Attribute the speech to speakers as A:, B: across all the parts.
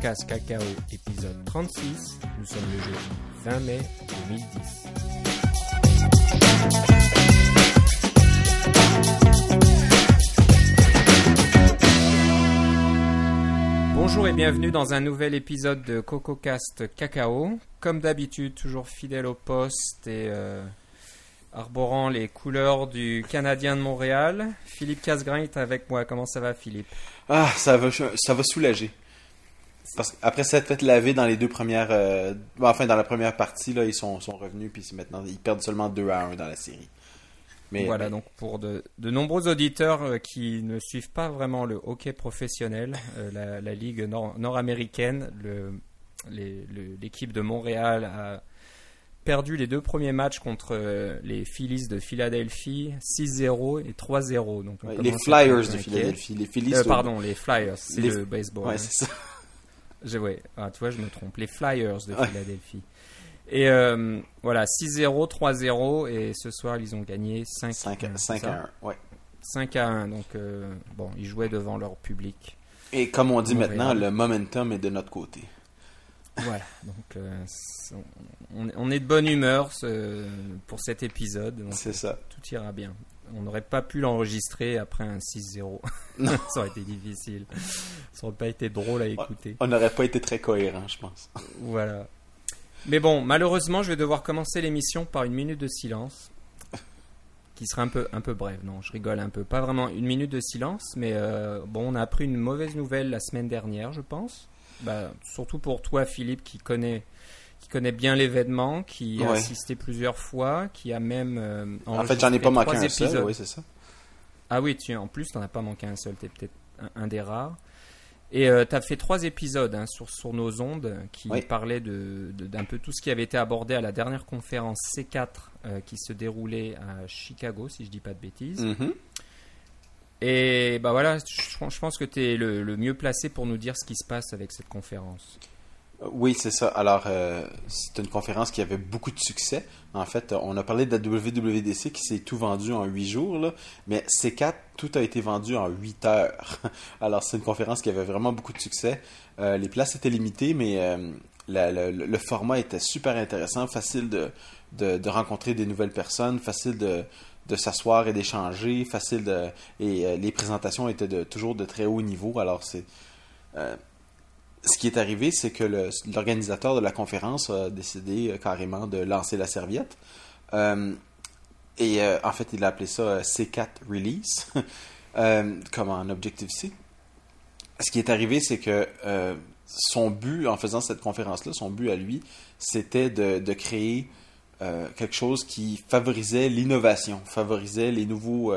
A: CocoCast Cacao, épisode 36. Nous sommes le jeudi 20 mai 2010. Bonjour et bienvenue dans un nouvel épisode de CocoCast Cacao. Comme d'habitude, toujours fidèle au poste et euh, arborant les couleurs du Canadien de Montréal. Philippe Casgrain est avec moi. Comment ça va, Philippe?
B: Ah, ça va, ça va soulager. Parce qu'après s'être fait laver dans les deux premières. euh, enfin, dans la première partie, là, ils sont, sont revenus, puis maintenant, ils perdent seulement 2 à 1 dans la série. Mais,
A: Voilà,
B: mais-
A: donc pour de, de nombreux auditeurs euh, qui ne suivent pas vraiment le hockey professionnel, euh, la, la ligue nord- nord-américaine, l'équipe de Montréal a perdu les deux premiers matchs contre les Phillies de Philadelphie, 6-0 et 3-0. Donc
B: ouais, les Flyers de. Philadelphie. Les Phillies.
A: Euh, pardon, les Flyers, c'est
B: Les-
A: le baseball.
B: Ouais,
A: hein.
B: c'est ça.
A: Je, ouais. Ah, tu vois, je me trompe. Les Flyers de. Philadelphie. Et euh, voilà, 6-0, 3-0, et ce soir, ils ont gagné 5,
B: 5,
A: à
B: 5 à 1. Ouais.
A: 5 à 1. Donc, euh, bon, ils jouaient devant leur public.
B: Et comme on dit
A: Montréal.
B: maintenant, le momentum est de notre côté.
A: Voilà, donc euh, on, on est de bonne humeur ce- pour cet épisode.
B: C'est ça.
A: tout ira bien. On n'aurait pas pu l'enregistrer après un 6-0.
B: Non.
A: ça aurait été difficile. Ça aurait pas été drôle à écouter.
B: On n'aurait pas été très cohérent, je pense.
A: Voilà. Mais bon, malheureusement, je vais devoir commencer l'émission par une minute de silence. Qui sera un peu, un peu brève. Non, je rigole un peu. Pas vraiment une minute de silence, mais euh, bon, on a appris une mauvaise nouvelle la semaine dernière, je pense. Bah, surtout pour toi, Philippe, qui connaît, qui connaît bien l'événement, qui a assisté plusieurs fois, qui a même. euh,
B: En fait, j'en ai pas manqué un seul, oui, c'est ça.
A: Ah oui, tu, en plus, t'en as pas manqué un seul, t'es peut-être un, un des rares. Et tu t'as fait trois épisodes hein, sur, sur nos ondes qui
B: Oui.
A: parlaient de, d'un peu tout ce qui avait été abordé à la dernière conférence C4 euh, qui se déroulait à Chicago, si je dis pas de bêtises.
B: Mhm.
A: Et bah voilà, je, je pense que tu es le, le mieux placé pour nous dire ce qui se passe avec cette conférence.
B: Oui, c'est ça. Alors, euh, c'est une conférence qui avait beaucoup de succès. En fait, on a parlé de la WWDC qui s'est tout vendu en 8 jours, là, mais C4, tout a été vendu en 8 heures. Alors, c'est une conférence qui avait vraiment beaucoup de succès. Euh, les places étaient limitées, mais euh, le, format était super intéressant, facile de, de, de rencontrer des nouvelles personnes, facile de, de s'asseoir et d'échanger, facile de... Et euh, les présentations étaient de, toujours de très haut niveau. Alors, c'est... ce qui est arrivé, c'est que l'organisateur de la conférence a décidé euh, carrément de lancer la serviette. Euh, et euh, en fait, il a appelé ça euh, C4 Release, comme en Objective-C. Ce qui est arrivé, c'est que son but, en faisant cette conférence-là, son but à lui, c'était de, créer quelque chose qui favorisait l'innovation, favorisait les nouveaux...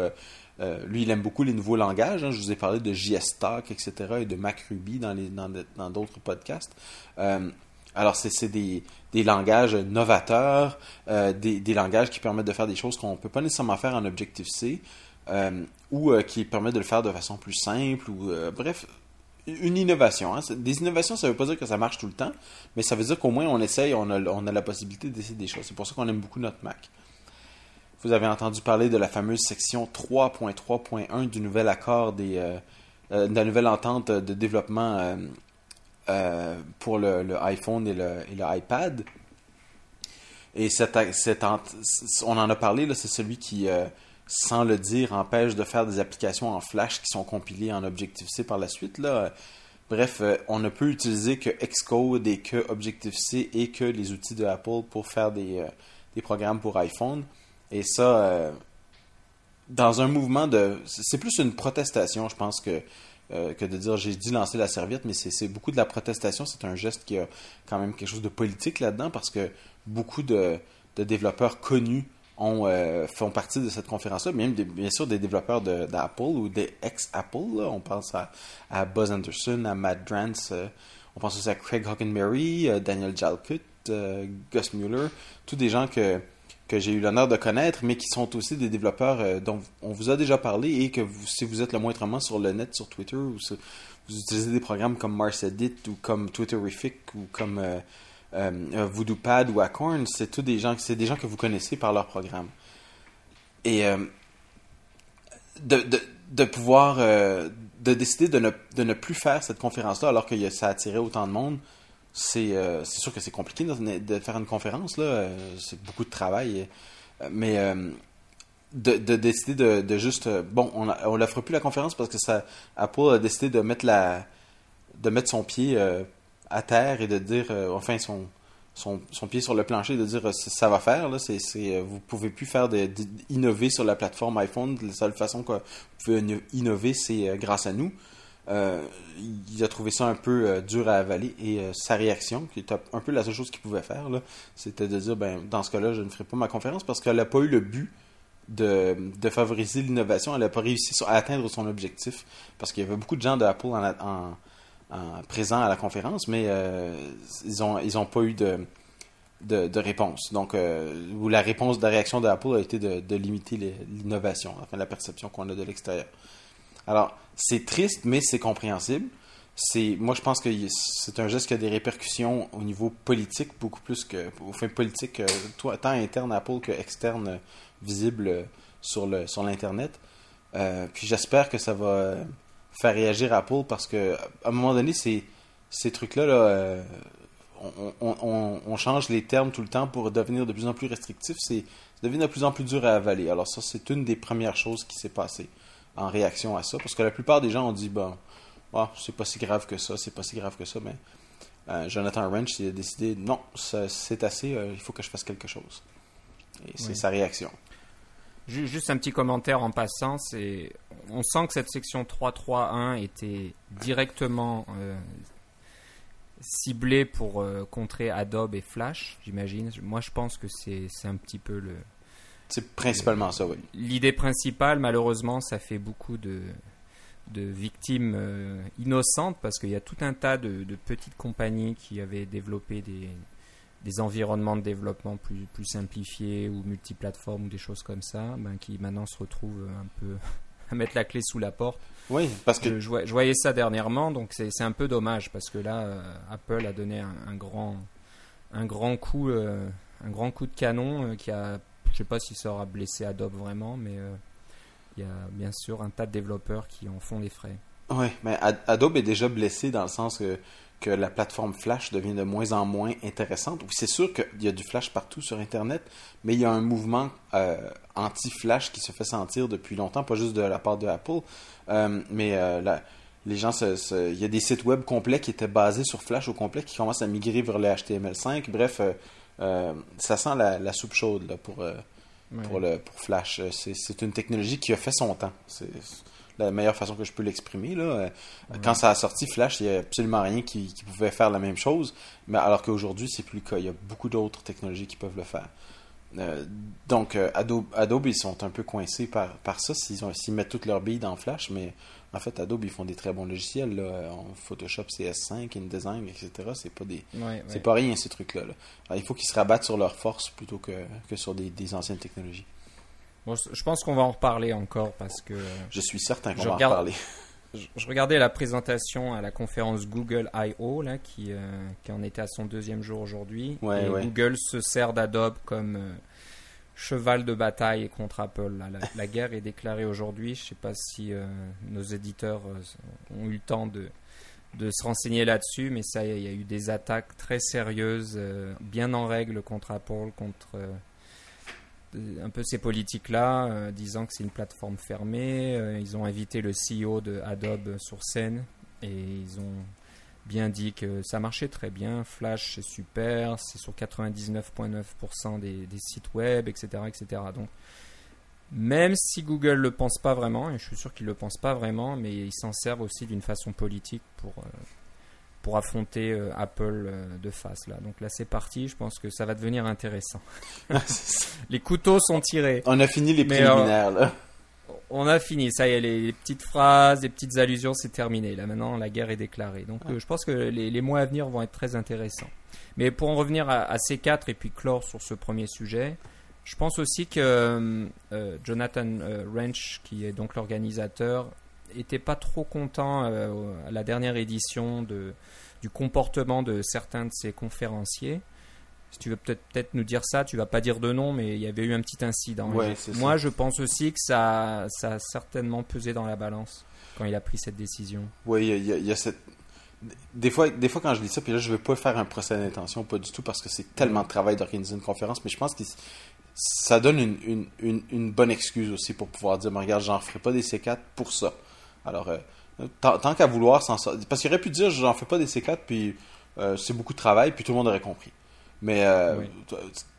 B: euh, lui, il aime beaucoup les nouveaux langages. hein. Je vous ai parlé de JSTalk, etc. et de MacRuby dans d'autres podcasts. Euh, alors, c'est des, langages novateurs, euh, des, langages qui permettent de faire des choses qu'on ne peut pas nécessairement faire en Objective-C, ou qui permettent de le faire de façon plus simple, ou bref, une innovation. hein. Des innovations, ça ne veut pas dire que ça marche tout le temps, mais ça veut dire qu'au moins on essaye, on a la possibilité d'essayer des choses. C'est pour ça qu'on aime beaucoup notre Mac. Vous avez entendu parler de la fameuse section 3.3.1 du nouvel accord des, euh, euh, de la nouvelle entente de développement euh, pour le, iPhone et le, et iPad. Et cette, on en a parlé, c'est celui qui, sans le dire, empêche de faire des applications en Flash qui sont compilées en Objective-C par la suite. Bref, on ne peut utiliser que Xcode et que Objective-C et que les outils de Apple pour faire des programmes pour iPhone. Et ça, euh, dans un mouvement de... C'est plus une protestation, je pense, que, euh, que de dire j'ai dit lancer la serviette, mais c'est beaucoup de la protestation. C'est un geste qui a quand même quelque chose de politique là-dedans parce que beaucoup de, développeurs connus ont, euh, font partie de cette conférence-là, même bien sûr des développeurs d'Apple ou des ex-Apple. On pense à, à Buzz Anderson, à Matt Drance, on pense aussi à Craig Hockenberry, euh, Daniel Jalkut, Gus Mueller, tous des gens que, que j'ai eu l'honneur de connaître, mais qui sont aussi des développeurs euh, dont on vous a déjà parlé et que si vous êtes le moindrement sur le net, sur Twitter, ou si vous utilisez des programmes comme MarsEdit ou comme Twitterific ou comme euh, euh, VoodooPad ou Acorn, c'est tous des gens, c'est des gens que vous connaissez par leur programme. Et de, pouvoir de décider de ne, de ne plus faire cette conférence-là alors que ça attirait autant de monde, c'est euh, sûr que c'est compliqué de, de, faire une conférence. là euh, C'est beaucoup de travail. mais de, de, décider de, de juste. bon, on ne la fera plus la conférence parce que ça Apple a décidé de mettre, la, de mettre son pied à terre et de dire. enfin, son son, pied sur le plancher de dire ça va faire là c'est vous pouvez plus faire d'innover sur la plateforme iPhone la seule façon que vous pouvez innover c'est grâce à nous euh, il a trouvé ça un peu euh, dur à avaler et euh, sa réaction, qui était un peu la seule chose qu'il pouvait faire, c'était de dire ben, dans ce cas-là, je ne ferai pas ma conférence parce qu'elle n'a pas eu le but de, favoriser l'innovation. Elle n'a pas réussi à atteindre son objectif parce qu'il y avait beaucoup de gens de Apple en, en, présents à la conférence, mais ils n'ont pas eu de, réponse. Donc, la réponse de la réaction d'Apple a été de, de limiter l'innovation, enfin la perception qu'on a de l'extérieur. Alors, c'est triste, mais c'est compréhensible. C'est, moi, je pense que c'est un geste qui a des répercussions au niveau politique, beaucoup plus que, au fin politique, euh, tant interne à Apple que externe, euh, visible euh, sur, le, l'Internet. puis j'espère que ça va faire réagir Apple parce que, à un moment donné, ces, trucs-là, là, on, change les termes tout le temps pour devenir de plus en plus restrictifs. C'est, ça devient de plus en plus dur à avaler. Alors, ça, c'est une des premières choses qui s'est passée en réaction à ça. Parce que la plupart des gens ont dit, bon, oh, c'est pas si grave que ça, c'est pas si grave que ça, mais euh, Jonathan Wrench a décidé, non, c'est assez, euh, il faut que je fasse quelque chose. Et c'est sa réaction.
A: Juste un petit commentaire en passant, c'est on sent que cette section 3.3.1 était directement euh, ciblée pour contrer Adobe et Flash, j'imagine. Moi, je pense que c'est un petit peu le,
B: c'est principalement ça, oui.
A: L'idée principale, malheureusement, ça fait beaucoup de, de victimes euh, innocentes parce qu'il y a tout un tas de, petites compagnies qui avaient développé des, des environnements de développement plus, plus simplifiés ou multiplateformes ou des choses comme ça, ben, qui maintenant se retrouvent un peu à mettre la clé sous la porte.
B: Oui, parce que
A: je, voyais ça dernièrement, donc c'est un peu dommage parce que là, euh, Apple a donné un, grand, un grand coup, euh, un grand coup de canon qui a je sais pas si ça aura blessé Adobe vraiment, mais euh, il y a bien sûr un tas de développeurs qui en font les frais.
B: Oui, mais Adobe est déjà blessé dans le sens que, la plateforme Flash devient de moins en moins intéressante. C'est sûr qu'il y a du Flash partout sur Internet, mais il y a un mouvement euh, anti-Flash qui se fait sentir depuis longtemps, pas juste de la part de Apple, euh, mais les gens, il y a des sites web complets qui étaient basés sur Flash au complet qui commencent à migrer vers le HTML5. Bref, euh, ça sent la, soupe chaude pour, euh, pour, le, pour Flash. Euh, c'est une technologie qui a fait son temps. C'est la meilleure façon que je peux l'exprimer. Là. Quand ça a sorti, Flash, il n'y a absolument rien qui, pouvait faire la même chose. Mais alors qu'aujourd'hui, c'est plus le cas. Il y a beaucoup d'autres technologies qui peuvent le faire. donc, Adobe, Adobe, ils sont un peu coincés par, par ça s'ils mettent toutes leurs billes dans Flash, mais en fait, Adobe, ils font des très bons logiciels. Là. Photoshop, CS5, InDesign, etc. C'est pas des, c'est pas rien, ces trucs-là. il faut qu'ils se rabattent sur leurs forces plutôt que, que sur des, anciennes technologies.
A: je pense qu'on va en reparler encore parce que.
B: Je suis certain qu'on va en reparler.
A: Je, regardais la présentation à la conférence Google I.O. Là, qui, euh, qui en était à son deuxième jour aujourd'hui. Google se sert d'Adobe comme euh, cheval de bataille contre Apple. La, guerre est déclarée aujourd'hui. Je ne sais pas si euh, nos éditeurs euh, ont eu le temps de, se renseigner là-dessus, mais ça, il y, a eu des attaques très sérieuses, euh, bien en règle contre Apple, contre un peu ces politiques-là, disant que c'est une plateforme fermée. ils ont invité le CEO de Adobe sur scène et ils ont bien dit que ça marchait très bien. Flash, c'est super, c'est sur 99,9% des, sites web, etc., etc. Donc, même si Google le pense pas vraiment, et je suis sûr qu'ils le pensent pas vraiment, mais ils s'en servent aussi d'une façon politique pour, euh, pour affronter euh, Apple euh, de face. Là. Donc là, c'est parti. Je pense que ça va devenir intéressant. les couteaux sont tirés.
B: On a fini les préliminaires, là
A: on a fini. Ça y est, les, petites phrases, les petites allusions, c'est terminé. Là maintenant, la guerre est déclarée. Donc, euh, je pense que les, mois à venir vont être très intéressants. Mais pour en revenir à, ces quatre et puis clore sur ce premier sujet, je pense aussi que euh, euh, Jonathan Wrench, qui est donc l'organisateur, était pas trop content à la dernière édition de, du comportement de certains de ses conférenciers si tu veux peut-être peut-être nous dire ça, tu vas pas dire de nom, mais il y avait eu un petit incident.
B: Ouais,
A: Moi,
B: ça.
A: je pense aussi que ça, ça a certainement pesé dans la balance quand il a pris cette décision.
B: Oui, il y a- y, y cette. Des fois, des fois, quand je dis ça, puis là, je veux pas faire un procès d'intention, pas du tout, parce que c'est tellement de travail d'organiser une conférence, mais je pense que ça donne une, une, une, une bonne excuse aussi pour pouvoir dire, mais regarde, j'en ferai pas des C4 pour ça. Alors, euh, tant, tant qu'à vouloir s'en sortir. Parce qu'il aurait pu dire, j'en fais pas des C4, puis euh, c'est beaucoup de travail, puis tout le monde aurait compris. Mais euh,
A: Oui.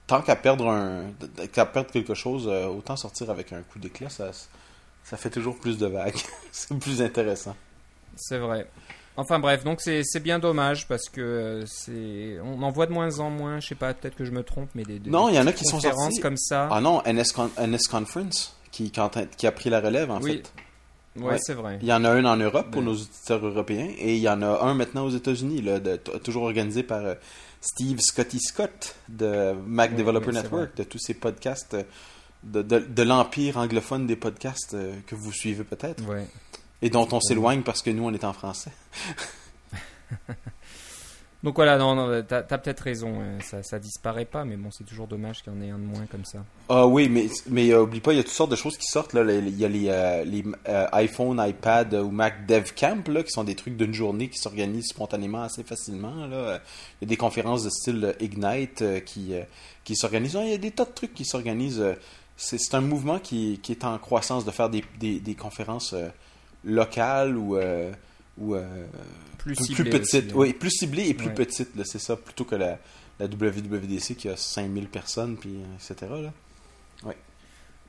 B: tant qu'à perdre, un, qu'à perdre quelque chose, euh, autant sortir avec un coup d'éclat, ça, ça fait toujours plus de vagues. c'est plus intéressant.
A: C'est vrai. Enfin bref, donc c'est bien dommage parce que euh, c'est on en voit de moins en moins. Je sais pas, peut-être que je me trompe, mais des, des
B: Non, il y en a qui sont sortis.
A: comme ça.
B: Ah non, NS, Con- NS Conference, qui, qui a pris la relève, en
A: Oui.
B: fait.
A: Ouais,
B: ouais.
A: c'est vrai.
B: Il y en a un en Europe pour
A: Ben.
B: nos auditeurs européens, et il y en a un maintenant aux États-Unis, toujours organisé par euh, Steve Scotty Scott de Mac
A: Oui,
B: Developer
A: oui,
B: Network, de tous ces podcasts, de, de, de l'empire anglophone des podcasts euh, que vous suivez peut-être, et dont on s'éloigne parce que nous, on est en français.
A: Donc voilà, non, non t'as as, peut-être raison. Ça, ça disparaît pas, mais bon, c'est toujours dommage qu'il y en ait un de moins comme ça.
B: Ah oui, mais, mais euh, oublie pas, il y a toutes sortes de choses qui sortent. Là. Il y a les, euh, euh, iPhone, iPad ou Mac Dev Camp, qui sont des trucs d'une journée qui s'organisent spontanément assez facilement. Il y a des conférences de style Ignite qui, s'organisent. Il y a des tas de trucs qui s'organisent. C'est un mouvement qui, est en croissance de faire des, des, conférences locales ou, ou euh,
A: Plus,
B: plus,
A: ciblé
B: plus petites.
A: aussi, hein.
B: Oui, plus ciblées et plus
A: Ouais.
B: là, c'est ça, plutôt que la, la WWDC qui a 5000 personnes, puis euh, etc. Là.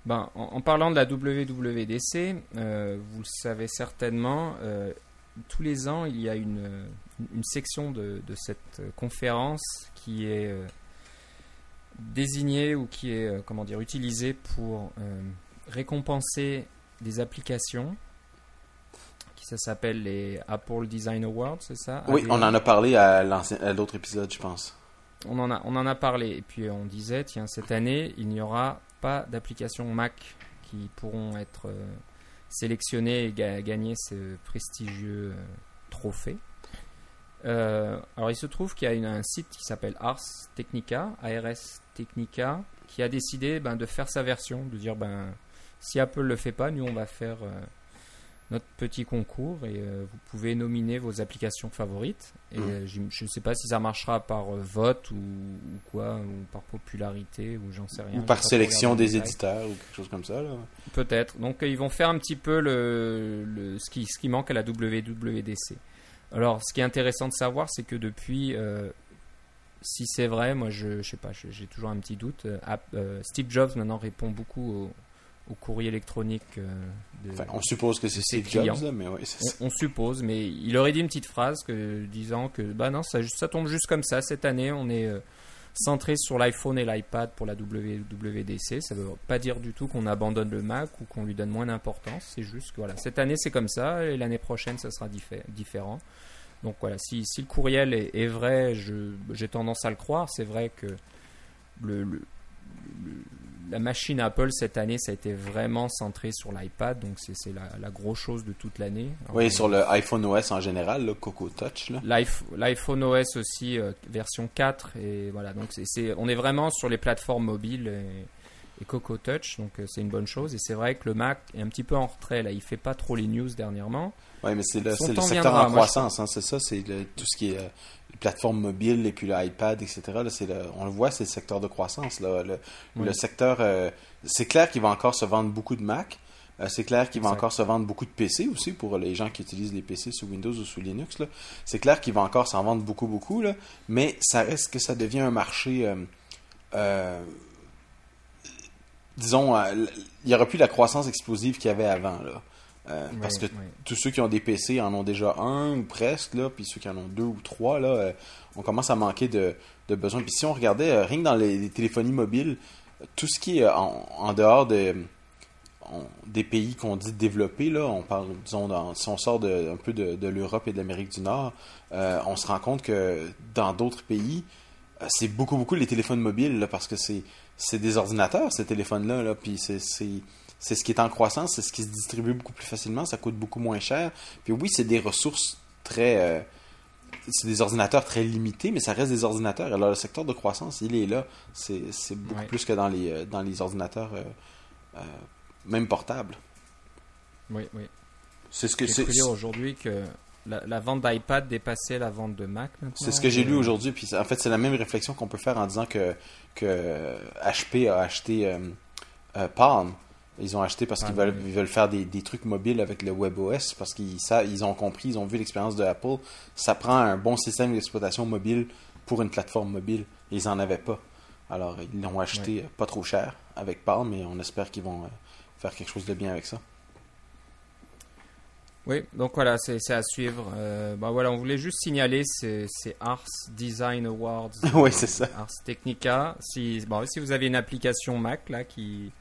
A: Ben, en, en parlant de la WWDC, euh, vous le savez certainement, euh, tous les ans, il y a une, une section de, de cette conférence qui est désignée ou qui est comment dire utilisée pour récompenser des applications. Ça s'appelle les Apple Design Awards, c'est ça?
B: Oui, on en a parlé à l'ancien- à l'autre épisode, je pense.
A: on en a, on en a parlé. Et puis on disait, tiens, cette année, il n'y aura pas d'applications Mac qui pourront être euh, sélectionnées et ga- gagner ce prestigieux euh, trophée. Euh, alors il se trouve qu'il y a une- un site qui s'appelle Ars Technica, ARS Technica, qui a décidé ben, de faire sa version, de dire ben si Apple le fait pas, nous on va faire notre petit concours et euh, vous pouvez nominer vos applications favorites. Et
B: Mhm.
A: euh, je ne sais pas si ça marchera par euh, vote ou, ou quoi, ou par popularité, ou j'en sais rien.
B: Ou par sélection des éditeurs ou quelque chose comme ça.
A: Peut-être. Donc ils vont faire un petit peu le, le- ce, qui, ce qui manque à la WWDC. Alors ce qui est intéressant de savoir, c'est que depuis, euh, si c'est vrai, moi je, je sais pas, j'ai toujours un petit doute. euh, Steve Jobs maintenant répond beaucoup au, au courrier électronique. euh, de-
B: Enfin, on suppose que c'est Steve Jobs, là, mais oui,
A: on, on suppose, mais il aurait dit une petite phrase que, disant que bah non, ça, ça tombe juste comme ça. Cette année, on est euh, centré sur l'iPhone et l'iPad pour la WWDC. Ça veut pas dire du tout qu'on abandonne le Mac ou qu'on lui donne moins d'importance. C'est juste que voilà, cette année c'est comme ça et l'année prochaine ça sera diffé- différent. Donc voilà, si, si le courriel est, est vrai, j'ai tendance à le croire. C'est vrai que le, le- le- la machine Apple cette année, ça a été vraiment centré sur l'iPad, donc c'est la, la grosse chose de toute l'année.
B: Oui, sur le iPhone OS en général, le Coco Touch.
A: L'iPhone OS aussi, euh, version 4. Et voilà, donc c'est c'est- on est vraiment sur les plateformes mobiles et, et Coco Touch, donc euh, c'est une bonne chose. Et c'est vrai que le Mac est un petit peu en retrait, là. Il fait pas trop les news dernièrement.
B: Oui, mais c'est le, le secteur en croissance, hein, c'est ça, c'est le- tout ce qui est euh, les plateformes mobiles et puis l'iPad, etc. Là, c'est le- on le voit, c'est le secteur de croissance. Là, le,
A: Oui.
B: le secteur, euh, c'est clair qu'il va encore se vendre beaucoup de Mac. Euh, c'est clair qu'il va encore se vendre beaucoup de PC aussi pour les gens qui utilisent les PC sous Windows ou sous Linux. là. C'est clair qu'il va encore s'en vendre beaucoup, beaucoup. Là, mais ça reste que ça devient un marché. euh, euh, disons, euh, il n'y aura plus la croissance explosive qu'il y avait avant. Là. Euh, parce que tous ceux qui ont des PC en ont déjà un ou presque, là, puis ceux qui en ont deux ou trois, là, euh, on commence à manquer de, de besoins. Puis si on regardait, euh, rien que dans les, les téléphonies mobiles, tout ce qui est en, en dehors de, on- des pays qu'on dit développés, là, on parle, disons, dans- si on sort de, un peu de, de l'Europe et de l'Amérique du Nord, on se rend compte que dans d'autres pays, c'est beaucoup, beaucoup les téléphones mobiles, là, parce que c'est, c'est des ordinateurs, ces téléphones-là, là, puis c'est, c'est, ce qui est en croissance, c'est ce qui se distribue beaucoup plus facilement, ça coûte beaucoup moins cher. Puis oui, c'est des ressources très, euh, c'est des ordinateurs très limités, mais ça reste des ordinateurs. Alors, le secteur de croissance, il est là. C'est beaucoup
A: Ouais.
B: plus que dans les, euh, dans les ordinateurs, euh, euh, même portables.
A: Oui, oui.
B: C'est ce que
A: J'ai
B: c'est
A: aujourd'hui que la, la vente d'iPad dépassait la vente de Mac
B: c'est ce que j'ai lu aujourd'hui. Puis en fait, c'est la même réflexion qu'on peut faire en disant que, que HP a acheté euh, Palm. Ils ont acheté parce qu'ils veulent,
A: oui.
B: ils veulent faire des, des trucs mobiles avec le WebOS parce qu'ils ils ont compris, ils ont vu l'expérience de Apple. Ça prend un bon système d'exploitation mobile pour une plateforme mobile. Ils en avaient pas. Alors ils l'ont acheté pas trop cher avec Palm, mais on espère qu'ils vont euh, faire quelque chose de bien avec ça.
A: Oui, donc voilà, c'est à suivre. Euh, bah voilà, on voulait juste signaler ces, ces Ars Design Awards.
B: Oui, c'est ça.
A: Ars Technica. Si, bon, si vous avez une application Mac là qui,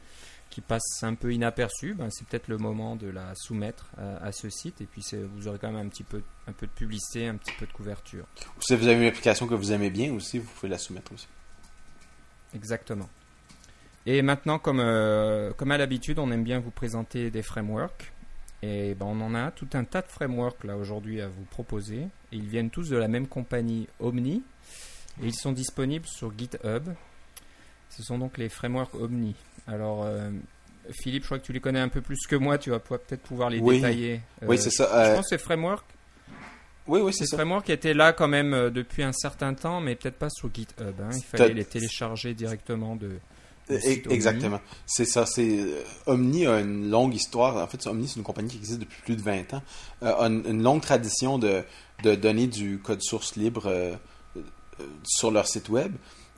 A: qui passe un peu inaperçue, ben, c'est peut-être le moment de la soumettre à, à ce site. Et puis vous aurez quand même un petit peu, un peu de publicité, un petit peu de couverture.
B: Ou si vous avez une application que vous aimez bien aussi, vous pouvez la soumettre aussi.
A: Exactement. Et maintenant, comme, euh, comme à l'habitude, on aime bien vous présenter des frameworks. Et ben, on en a tout un tas de frameworks là aujourd'hui à vous proposer. Et ils viennent tous de la même compagnie Omni. Et ils sont disponibles sur GitHub. Ce sont donc les frameworks Omni. Alors, euh, Philippe, je crois que tu les connais un peu plus que moi. Tu vas peut-être pouvoir les
B: Oui.
A: détailler.
B: oui,
A: Euh,
B: c'est ça.
A: Je
B: euh,
A: pense que ces frameworks,
B: oui, oui, c'est
A: ces
B: ça.
A: étaient là quand même depuis un certain temps, mais peut-être pas sur GitHub. hein. Il fallait les télécharger directement de, site.
B: Exactement. C'est ça. C'est Omni a une longue histoire. En fait, Omni c'est une compagnie qui existe depuis plus de 20 ans. A une, une longue tradition de, de donner du code source libre euh, sur leur site web.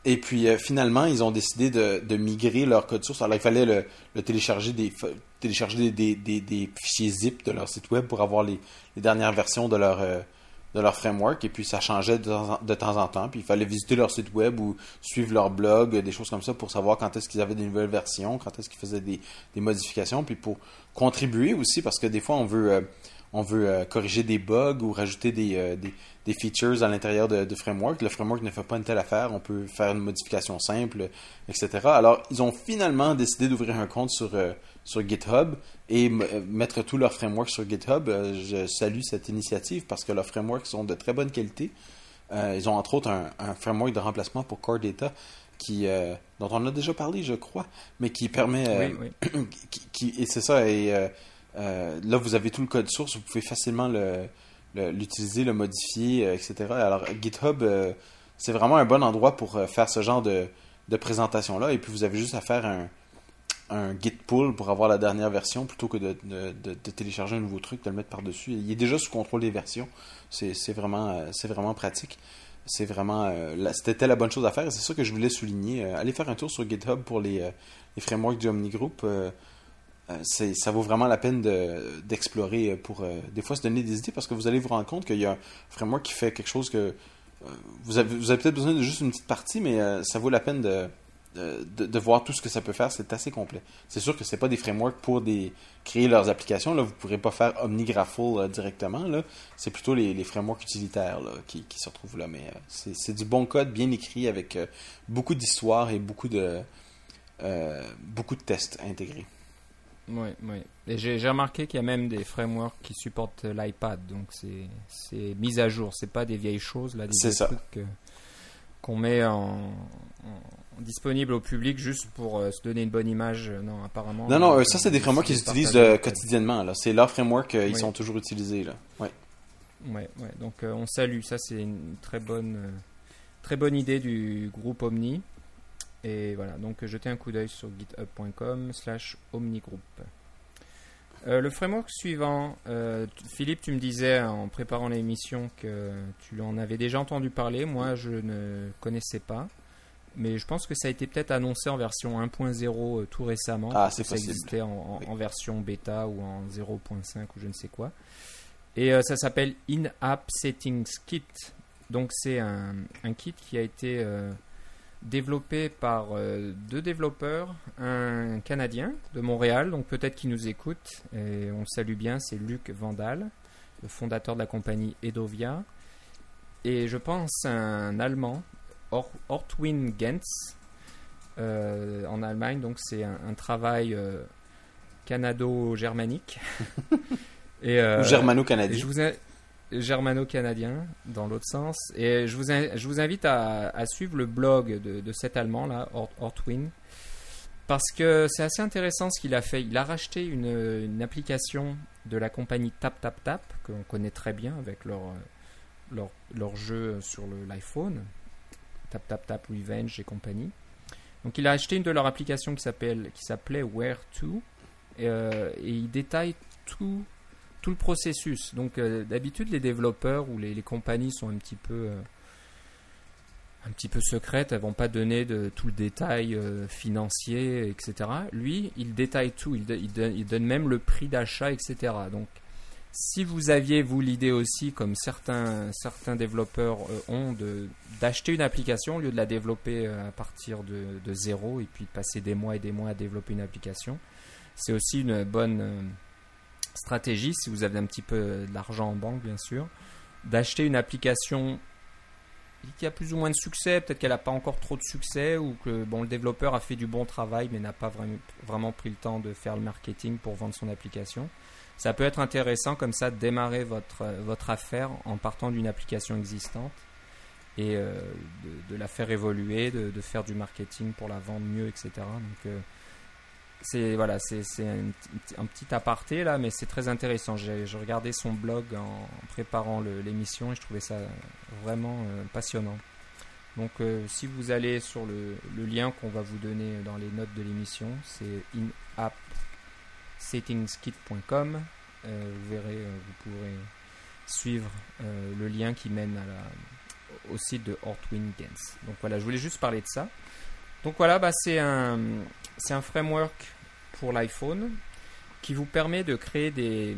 B: Et puis euh, finalement, ils ont décidé de, de migrer leur code source. Alors il fallait le, télécharger des télécharger des, des, des- fichiers zip de leur site web pour avoir les, les dernières versions de leur euh, de leur framework. Et puis ça changeait de temps, en, de temps en temps. Puis il fallait visiter leur site web ou suivre leur blog des choses comme ça pour savoir quand est-ce qu'ils avaient des nouvelles versions quand est-ce qu'ils faisaient des, modifications. Puis pour contribuer aussi parce que des fois on veut euh, on veut euh, corriger des bugs ou rajouter des, euh, des, des features à l'intérieur de, de framework. Le framework ne fait pas une telle affaire, on peut faire une modification simple, etc. Alors, ils ont finalement décidé d'ouvrir un compte sur, euh, sur GitHub et m- mettre tout leur framework sur GitHub. Je salue cette initiative parce que leurs frameworks sont de très bonne qualité. Ils ont entre autres un, un framework de remplacement pour Core Data qui, euh, dont on a déjà parlé, je crois, mais qui permet euh,
A: Oui, oui.
B: qui, qui- et c'est ça. Et euh, euh, là, vous avez tout le code source, vous pouvez facilement le- le- l'utiliser, le, modifier, euh, etc. Alors, GitHub, euh, c'est vraiment un bon endroit pour faire ce genre de, présentation-là. Et puis, vous avez juste à faire un, git pull pour avoir la dernière version plutôt que de, télécharger un nouveau truc, de le mettre par-dessus. Il est déjà sous contrôle des versions. C'est vraiment, pratique. C'était la bonne chose à faire c'est ça que je voulais souligner. Allez faire un tour sur GitHub pour les, les frameworks du Omni Group. Euh, ça vaut vraiment la peine de- d'explorer euh, pour euh, des fois se donner des idées parce que vous allez vous rendre compte qu'il y a un framework qui fait quelque chose que vous avez, vous avez peut-être besoin de juste une petite partie, mais ça vaut la peine de, voir tout ce que ça peut faire. C'est assez complet. C'est sûr que c'est pas des frameworks pour des, créer leurs applications. Là, vous pourrez pas faire OmniGraphful directement. C'est plutôt les, frameworks utilitaires là, qui, qui se retrouvent là. Mais c'est du bon code bien écrit avec beaucoup d'histoire et beaucoup de, beaucoup de tests intégrés.
A: Oui, oui. Et j'ai remarqué qu'il y a même des frameworks qui supportent euh, l'iPad, donc c'est mis à jour. C'est pas des vieilles choses là, des trucs qu'on met en, en- disponible au public juste pour euh, se donner une bonne image. Euh, Non, apparemment.
B: Non, non,
A: euh,
B: ça c'est des frameworks qu'ils utilisent euh, quotidiennement. là. C'est leur framework, ils
A: Oui.
B: sont toujours utilisés. Là. Ouais.
A: Ouais, ouais. Donc on salue. Ça, c'est une très bonne, très bonne idée du groupe Omni. Et voilà. Donc euh, jetez un coup d'œil sur github.com/slash omnigroup. Euh, le framework suivant, euh, Philippe, tu me disais en préparant l'émission que tu en avais déjà entendu parler. Moi, je ne connaissais pas. Mais je pense que ça a été peut-être annoncé en version 1.0 euh, tout récemment.
B: Ah, c'est
A: ça
B: possible.
A: existait en, en-
B: Oui.
A: en version bêta ou en 0.5 ou je ne sais quoi. Et ça s'appelle In-App Settings Kit. Donc c'est un, un kit qui a été développé par euh, deux développeurs, un Canadien de Montréal, donc peut-être qu'il nous écoute, et on le salue bien, c'est Luc Vandal, le fondateur de la compagnie Edovia, et je pense un Allemand, Or- Ortwin Gens, euh, en Allemagne, donc c'est un, un travail euh, canado-germanique. et, euh,
B: Ou germano-canadien.
A: je vous ai... germano-canadien dans l'autre sens. Et je vous, je vous invite à, suivre le blog de, cet Allemand là, Ortwin, parce que c'est assez intéressant ce qu'il a fait. Il a racheté une, application de la compagnie TapTapTap que l'on connaît très bien avec leur, leur, leur jeu sur l'iPhone, TapTapTap Revenge et compagnie. Donc il a acheté une de leurs applications qui s'appelait Where to euh, et il détaille tout tout le processus. Donc euh, d'habitude les développeurs ou les, compagnies sont un petit peu euh, un petit peu secrètes, elles vont pas donner de tout le détail financier, etc. Lui, il détaille tout, il, il, donne, même le prix d'achat, etc. Donc si vous aviez, vous, l'idée aussi, comme certains, certains développeurs euh, ont, d'acheter une application au lieu de la développer euh, à partir de, de, zéro et puis de passer des mois et des mois à développer une application, c'est aussi une bonne euh, stratégie, si vous avez un petit peu d'argent en banque, bien sûr, d'acheter une application qui a plus ou moins de succès, peut-être qu'elle n'a pas encore trop de succès ou que bon, le développeur a fait du bon travail mais n'a pas vraiment, pris le temps de faire le marketing pour vendre son application ça peut être intéressant comme ça de démarrer votre, votre affaire en partant d'une application existante et euh, de, la faire évoluer, de, de, faire du marketing pour la vendre mieux, etc. Donc euh, c'est voilà, c'est un, petit aparté là, mais c'est très intéressant. J'ai regardé son blog en, préparant l'émission et je trouvais ça vraiment euh, passionnant. Donc si vous allez sur le, lien qu'on va vous donner dans les notes de l'émission, c'est in-app settingskit.com. Euh, vous verrez, euh, vous pourrez suivre euh, le lien qui mène au site de Hortwin Games. Donc voilà, je voulais juste parler de ça. Donc voilà, bah, c'est un, c'est un framework pour l'iPhone qui vous permet de créer des,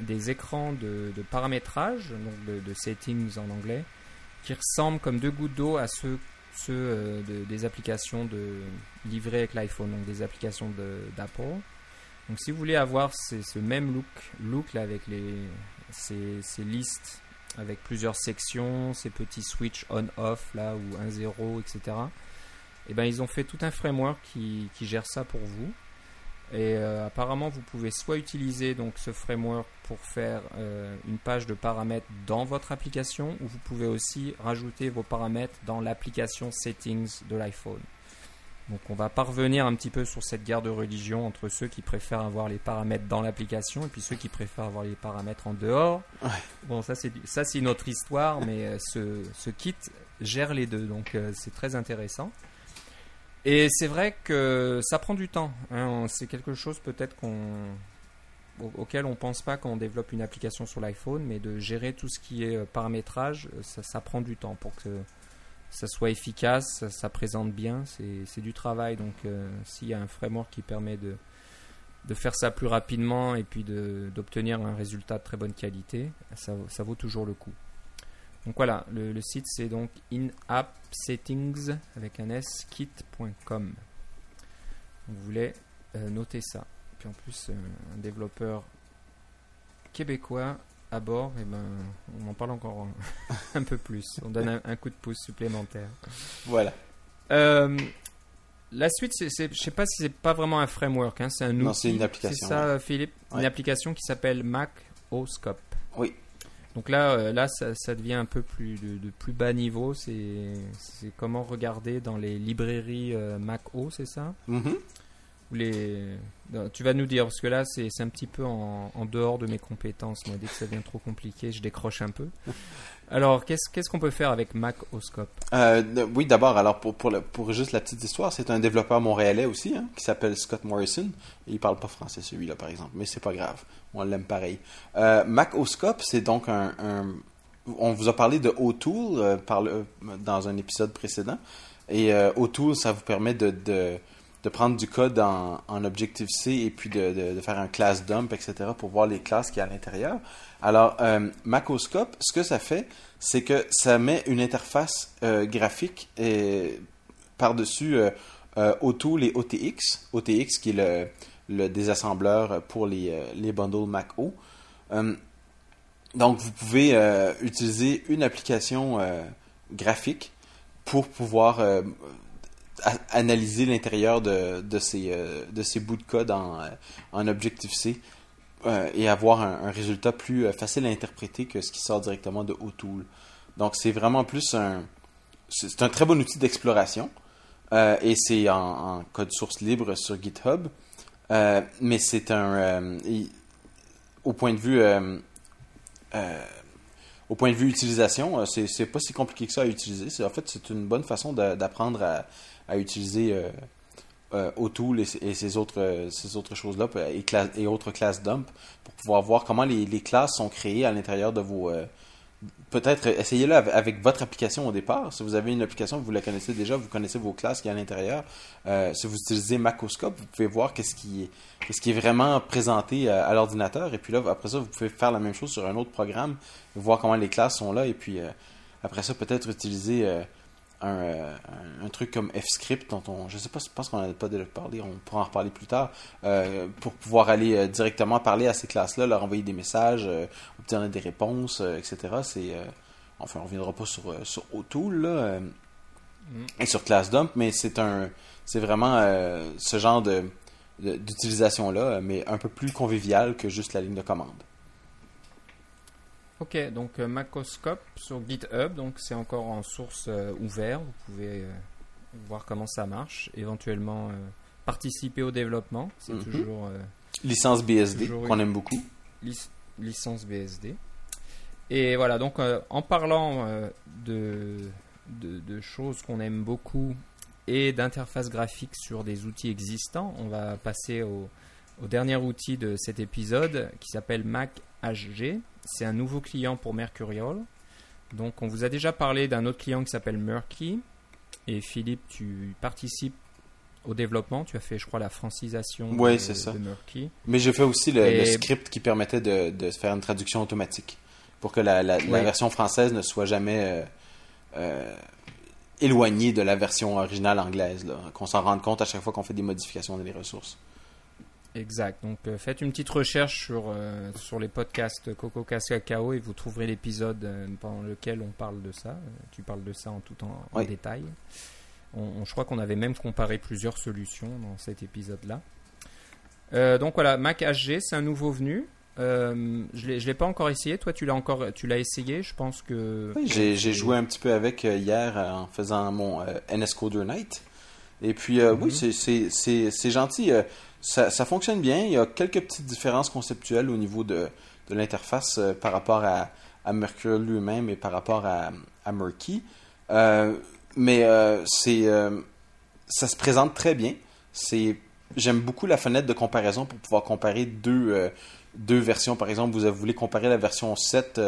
A: des écrans de, paramétrage, donc de, settings en anglais, qui ressemblent comme deux gouttes d'eau à ceux, ceux des applications de, livrées avec l'iPhone, donc des applications d'Apple. Donc si vous voulez avoir ce même look, look là avec les, ces, listes avec plusieurs sections, ces petits switch on-off là ou 1-0, etc. Et ben ils ont fait tout un framework qui, gère ça pour vous. Et euh, apparemment vous pouvez soit utiliser donc ce framework pour faire euh, une page de paramètres dans votre application, ou vous pouvez aussi rajouter vos paramètres dans l'application settings de l'iPhone. Donc on va parvenir un petit peu sur cette guerre de religion entre ceux qui préfèrent avoir les paramètres dans l'application et puis ceux qui préfèrent avoir les paramètres en dehors. Bon, ça c'est ça c'est une autre histoire, mais euh, ce, ce, kit gère les deux, donc c'est très intéressant. Et c'est vrai que ça prend du temps. Hein. c'est quelque chose peut-être auquel on pense pas quand on développe une application sur l'iPhone, mais de gérer tout ce qui est euh, paramétrage, ça, ça prend du temps pour que ça soit efficace, ça, présente bien, c'est du travail. Donc euh, s'il y a un framework qui permet de, faire ça plus rapidement et puis d'obtenir un résultat de très bonne qualité, ça vaut toujours le coup. Donc voilà, le, site c'est donc inappsettings avec un s kit.com. Vous voulez euh, noter ça. Puis en plus, euh, un développeur québécois à bord, et eh ben, on en parle encore un, peu plus. On donne un, coup de pouce supplémentaire.
B: Voilà.
A: Euh, la suite, je ne sais pas si c'est pas vraiment un framework, hein, c'est un outil.
B: Non, c'est une application.
A: C'est ça, Philippe? Une application qui s'appelle Mac OScope.
B: Oui.
A: Donc là, euh, ça, devient un peu plus de, plus bas niveau. C'est comment regarder dans les librairies euh, Mac O, c'est ça?
B: Mm
A: les... Tu vas nous dire, parce que là, c'est un petit peu en, dehors de mes compétences. Moi, dès que ça devient trop compliqué, je décroche un peu. Alors, qu'est-ce qu'on peut faire avec Mac Oscope?
B: Euh, Oui, d'abord, alors pour, pour, pour, juste la petite histoire, c'est un développeur montréalais aussi, hein, qui s'appelle Scott Morrison. Il parle pas français, celui-là, par exemple, mais c'est pas grave. On l'aime pareil. Euh, Mac Oscope, c'est donc un, On vous a parlé de O'Toole euh, par le, dans un épisode précédent. Et euh, O'Toole, ça vous permet de de prendre du code en, Objective-C et puis de, faire un class dump, etc., pour voir les classes qu'il y a à l'intérieur. Alors, euh, Macoscope, ce que ça fait, c'est que ça met une interface euh, graphique par-dessus euh, euh O'Toole et OTX. OTX qui est le, désassembleur pour les, les bundles Mac O. donc, vous pouvez utiliser une application graphique pour pouvoir analyser l'intérieur de, de, ces, euh, de ces bouts de code en, en Objective-C et avoir un, résultat plus facile à interpréter que ce qui sort directement de O'Toole. Donc c'est vraiment plus un... C'est un très bon outil d'exploration. et c'est en, code source libre sur GitHub. mais c'est un... au point de vue au point de vue utilisation, euh, c'est pas si compliqué que ça à utiliser. En fait, c'est une bonne façon d'apprendre à, utiliser euh, euh, et, ces autres, ces autres choses-là et, autres classes dump pour pouvoir voir comment les classes sont créées à l'intérieur de vos, peut-être essayez-le avec votre application au départ. Si vous avez une application, vous la connaissez déjà, vous connaissez vos classes qui a à l'intérieur. Euh, si vous utilisez Macoscope, vous pouvez voir qu'est-ce qui est, est vraiment présenté à, l'ordinateur. Et puis là, après ça, vous pouvez faire la même chose sur un autre programme, voir comment les classes sont là. Et puis euh, après ça, peut-être utiliser euh, euh, un, un, truc comme F-Script dont on, je sais pas, je pense qu'on n'a pas déjà parlé, on pourra en reparler plus tard, euh, pour pouvoir aller euh, directement parler à ces classes-là, leur envoyer des messages, obtenir des réponses, etc. C'est, enfin, on reviendra pas sur sur O'Toole là, mm. et sur ClassDump, mais c'est un, c'est vraiment ce genre de d'utilisation là, mais un peu plus convivial que juste la ligne de commande.
A: Ok, donc euh, Macoscope sur GitHub, donc c'est encore en source euh, ouverte. Vous pouvez euh, voir comment ça marche, éventuellement participer au développement. C'est mhm. toujours
B: licence BSD qu'on aime beaucoup.
A: licence BSD. Et voilà, donc en parlant de, de, choses qu'on aime beaucoup et d'interface graphique sur des outils existants, on va passer au, au dernier outil de cet épisode qui s'appelle Mac HG. C'est un nouveau client pour Mercurial. Donc, on vous a déjà parlé d'un autre client qui s'appelle Murky. Et Philippe, tu participes au développement. Tu as fait, je crois, la francisation
B: de, c'est ça.
A: Murky.
B: Mais j'ai fait aussi le, script qui permettait de, faire une traduction automatique pour que la, version française ne soit jamais euh, euh, éloignée de la version originale anglaise. Qu'on s'en rende compte à chaque fois qu'on fait des modifications dans les ressources.
A: Exact. Donc euh, faites une petite recherche sur, euh, sur les podcasts Coco Cacao et vous trouverez l'épisode euh, pendant lequel on parle de ça. tu parles de ça en tout en, détail. On, je crois qu'on avait même comparé plusieurs solutions dans cet épisode-là. donc voilà, Mac HG, c'est un nouveau venu. je ne l'ai pas encore essayé. Toi, tu l'as encore, tu l'as essayé. Je pense que.
B: Oui, j'ai joué un petit peu avec hier en faisant mon NS Coder Night. Et puis, oui, mhm. c'est gentil ça, fonctionne bien. Il y a quelques petites différences conceptuelles au niveau de, l'interface euh, par rapport à, à Mercure lui-même et par rapport à, à Murky. Euh, mais euh, c'est ça se présente très bien. C'est j'aime beaucoup la fenêtre de comparaison pour pouvoir comparer deux, deux versions. Par exemple, vous voulez comparer la version 7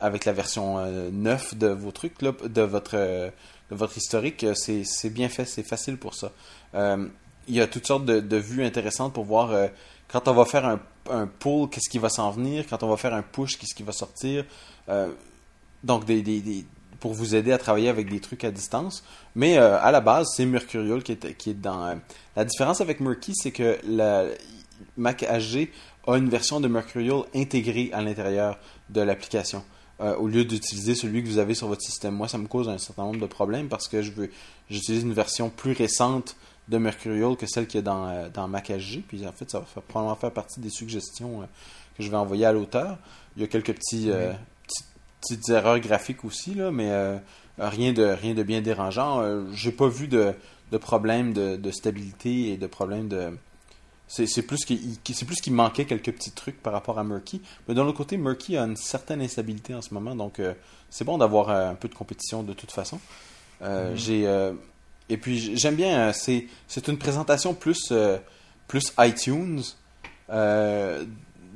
B: avec la version 9 de vos trucs, de votre de votre historique. C'est bien fait, c'est facile pour ça il y a toutes sortes de, vues intéressantes pour voir euh, quand on va faire un, pull, qu'est-ce qui va s'en venir, quand on va faire un push, qu'est-ce qui va sortir. Euh, donc, pour vous aider à travailler avec des trucs à distance. Mais euh, à la base, c'est Mercurial qui est, qui est dans. la différence avec Murky, c'est que la Mac HG a une version de Mercurial intégrée à l'intérieur de l'application. au lieu d'utiliser celui que vous avez sur votre système. Moi, ça me cause un certain nombre de problèmes parce que je veux j'utilise une version plus récente de Mercurial que celle qui est dans, euh, dans MacHG. Puis en fait, ça va probablement faire partie des suggestions euh, que je vais envoyer à l'auteur. Il y a quelques petits, euh, petites, erreurs graphiques aussi, là, mais rien, de, rien de bien dérangeant. J'ai pas vu de, de problème de, stabilité et de problème de. C'est plus qu'il manquait quelques petits trucs par rapport à Murky. Mais d'un autre côté, Murky a une certaine instabilité en ce moment, donc c'est bon d'avoir un peu de compétition de toute façon. Mm-hmm. J'ai et puis j'aime bien, euh, c'est, une présentation plus, euh, plus iTunes euh,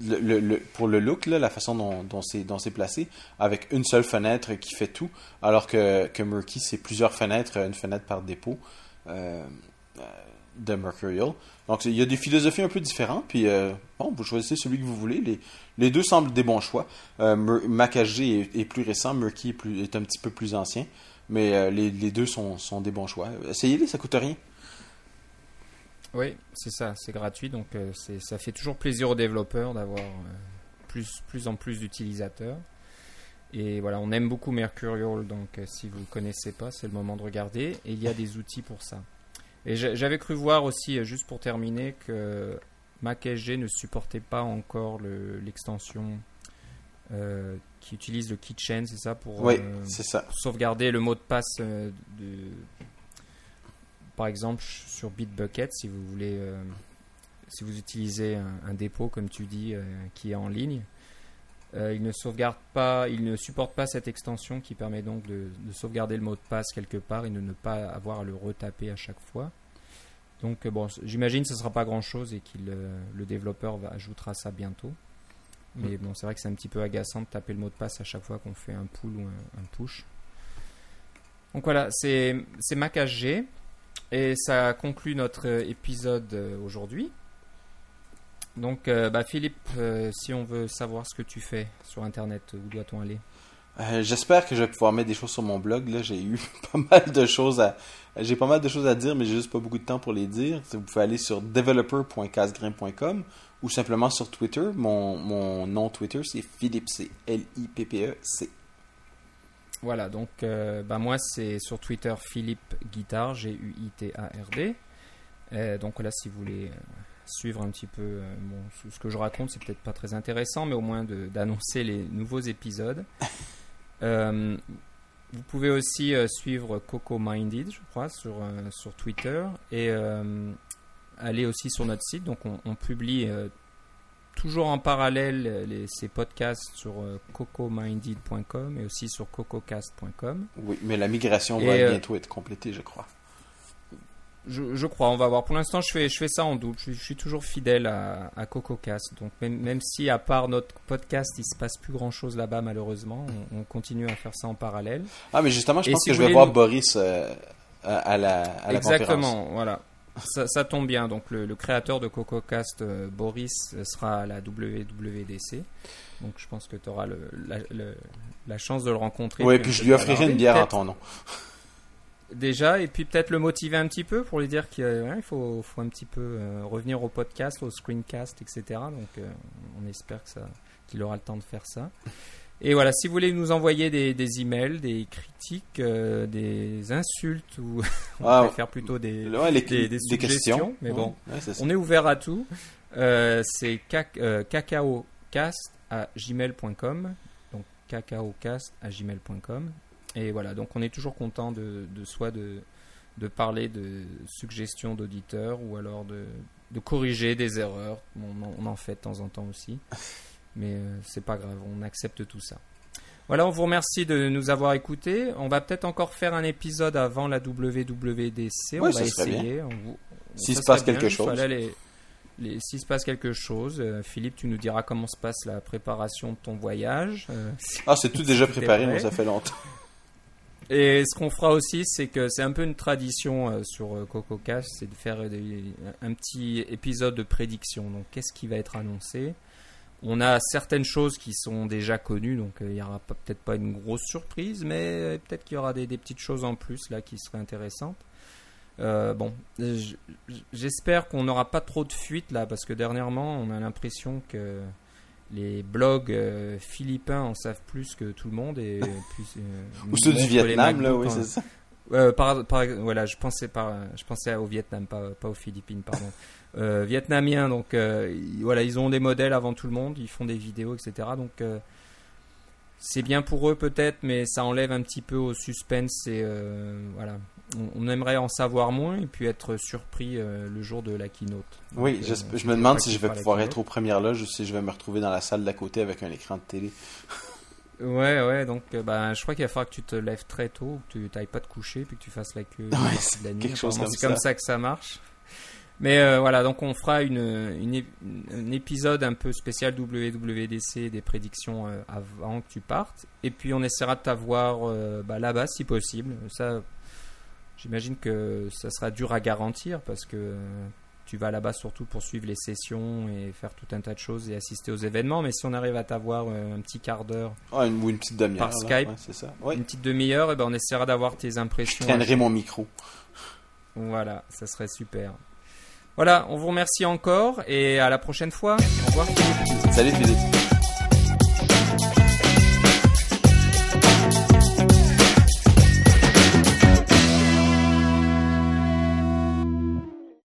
B: le, pour le look, là, la façon dont, dont c'est placé, avec une seule fenêtre qui fait tout, alors que, que Murky, c'est plusieurs fenêtres, une fenêtre par dépôt de Mercurial. Donc il y a des philosophies un peu différentes, puis bon, vous choisissez celui que vous voulez. Les, les deux semblent des bons choix. Mac HG est, plus récent, Murky est, est un petit peu plus ancien. Mais euh, les, deux sont, des bons choix. Essayez-les, ça coûte rien.
A: Oui, c'est ça, c'est gratuit, donc euh, ça fait toujours plaisir aux développeurs d'avoir euh, plus, plus en plus d'utilisateurs. Et voilà, on aime beaucoup Mercurial, donc si vous ne connaissez pas, c'est le moment de regarder. Et il y a des outils pour ça. Et j'avais cru voir aussi, juste pour terminer, que Mac SG ne supportait pas encore l'extension euh, qui utilise le keychain, c'est ça pour,
B: Oui,
A: euh,
B: ça.
A: pour sauvegarder le mot de passe euh, de, par exemple sur Bitbucket si vous voulez euh, si vous utilisez un, un dépôt comme tu dis euh, qui est en ligne euh, il ne sauvegarde pas il ne supporte pas cette extension qui permet donc de, de sauvegarder le mot de passe quelque part et de ne pas avoir à le retaper à chaque fois. Donc euh, bon j'imagine que ce sera pas grand chose et qu'il euh, le développeur va, ajoutera ça bientôt. Mais bon c'est vrai que c'est un petit peu agaçant de taper le mot de passe à chaque fois qu'on fait un pull ou un, un push. Donc voilà, c'est Mac HG et ça conclut notre épisode aujourd'hui. Donc euh, bah, Philippe, euh, si on veut savoir ce que tu fais sur internet, où doit-on aller?
B: Euh, J'espère que je vais pouvoir mettre des choses sur mon blog. Là, j'ai eu pas mal de choses à, j'ai pas mal de choses à dire, mais j'ai juste pas beaucoup de temps pour les dire. Vous pouvez aller sur developer.casgrain.com ou simplement sur Twitter. Mon, mon nom Twitter, c'est Philippe C. L-I-P-P-E-C.
A: Voilà, donc bah, moi c'est sur Twitter Philippe Guitard, G-U-I-T-A-R-D. Donc là, si vous voulez suivre un petit peu euh, bon, ce- que je raconte, c'est peut-être pas très intéressant, mais au moins d'annoncer les nouveaux épisodes. Euh, vous pouvez aussi euh, suivre Coco Minded, je crois, sur, sur Twitter et euh, aller aussi sur notre site. Donc on, on publie euh, toujours en parallèle les, ces podcasts sur cocominded.com et aussi sur cococast.com.
B: Oui, mais la migration va
A: Et, euh,
B: bientôt être complétée, je crois.
A: Je, je crois, on va voir. Pour l'instant, je fais, je fais ça en doute. Je, je suis toujours fidèle à, à CocoCast. Donc, même, même si, à part notre podcast, il se passe plus grand chose là-bas, malheureusement, on, on continue à faire ça en parallèle.
B: Ah, mais justement, je
A: Et
B: pense
A: si
B: que je vais voir Boris euh, à, à la, à la conférence.
A: Exactement, voilà. Ça, ça tombe bien. Donc, le, le créateur de CocoCast, euh, Boris, euh, sera à la WWDC. Donc, je pense que tu auras le, la, le- la chance de le rencontrer.
B: Oui,
A: Puis
B: puis je lui offrirai une bière
A: Peut-être-
B: ton nom.
A: Déjà, et puis peut-être le motiver un petit peu pour lui dire qu'il euh, faut, faut un petit peu euh, revenir au podcast, au screencast, etc. Donc euh, on espère que ça, qu'il aura le temps de faire ça. Et voilà, si vous voulez nous envoyer des, des emails, des critiques, euh, des insultes, ou on
B: Ah,
A: préfère plutôt des...
B: Ouais, les,
A: des- des
B: des questions.
A: suggestions, mais bon.
B: Ouais.
A: On est ouvert à tout. C'est cac- cacaocast à gmail.com. Donc cacaocast à gmail.com. Et voilà, donc on est toujours content de, de soit de, de parler de suggestions d'auditeurs ou alors de, de corriger des erreurs. Bon, on, en, fait de temps en temps aussi. Mais euh, c'est pas grave, on accepte tout ça. Voilà, on vous remercie de nous avoir écoutés. On va peut-être encore faire un épisode avant la WWDC. on
B: Ouais,
A: va essayer.
B: S'il se passe
A: bien,
B: quelque chose.
A: voilà, les- les- S'il se passe quelque chose, euh, Philippe, tu nous diras comment se passe la préparation de ton voyage. euh,
B: Ah, c'est tout déjà préparé, moi, ça fait longtemps.
A: et ce qu'on fera aussi, c'est que c'est un peu une tradition euh, sur euh, CocoCast, c'est de faire un petit épisode de prédiction. Donc, qu'est-ce qui va être annoncé? On a certaines choses qui sont déjà connues, donc euh, il n'y aura peut-être pas une grosse surprise, mais peut-être qu'il y aura des, petites choses en plus là qui seraient intéressantes. Bon, j'espère qu'on n'aura pas trop de fuites là, parce que dernièrement, on a l'impression que les blogs euh, philippins en savent plus que tout le monde et puis, euh,
B: Ou ceux du Vietnam, là, oui,
A: en-
B: c'est ça.
A: euh, par, par- voilà, je pensais par, je pensais au Vietnam, pas, pas aux Philippines, pardon. Euh, vietnamiens, donc euh, voilà, ils ont des modèles avant tout le monde, ils font des vidéos, etc. Donc euh, c'est bien pour eux peut-être, mais ça enlève un petit peu au suspense et euh, voilà, on, on aimerait en savoir moins et puis être surpris euh, le jour de la keynote.
B: Oui,
A: Donc, euh,
B: je
A: je
B: me demande si je vais pouvoir être aux premières loges ou si je vais me retrouver dans la salle d'à côté avec un écran de télé.
A: Ouais, ouais, donc euh, bah, je crois qu'il va falloir que tu te lèves très tôt, que tu t'ailles pas te coucher, puis que tu fasses la queue
B: Ouais,
A: de la nuit. C'est comme
B: ça.
A: ça que ça marche. Mais euh, voilà, donc on fera une, une un épisode un peu spécial WWDC des prédictions euh, avant que tu partes. Et puis on essaiera de t'avoir euh, bah, là-bas si possible. Ça, j'imagine que ça sera dur à garantir parce que tu vas là-bas surtout pour suivre les sessions et faire tout un tas de choses et assister aux événements. Mais si on arrive à t'avoir un petit quart d'heure
B: Ah, une, ou une petite demi-heure.
A: Par. Skype.
B: Ouais, c'est ça.
A: Une petite demi-heure, et ben on essaiera d'avoir tes
B: Je
A: impressions.
B: traînerai mon micro.
A: Voilà, ça serait super. Voilà, on vous remercie encore et à la prochaine fois. Au revoir.
B: Salut Philippe.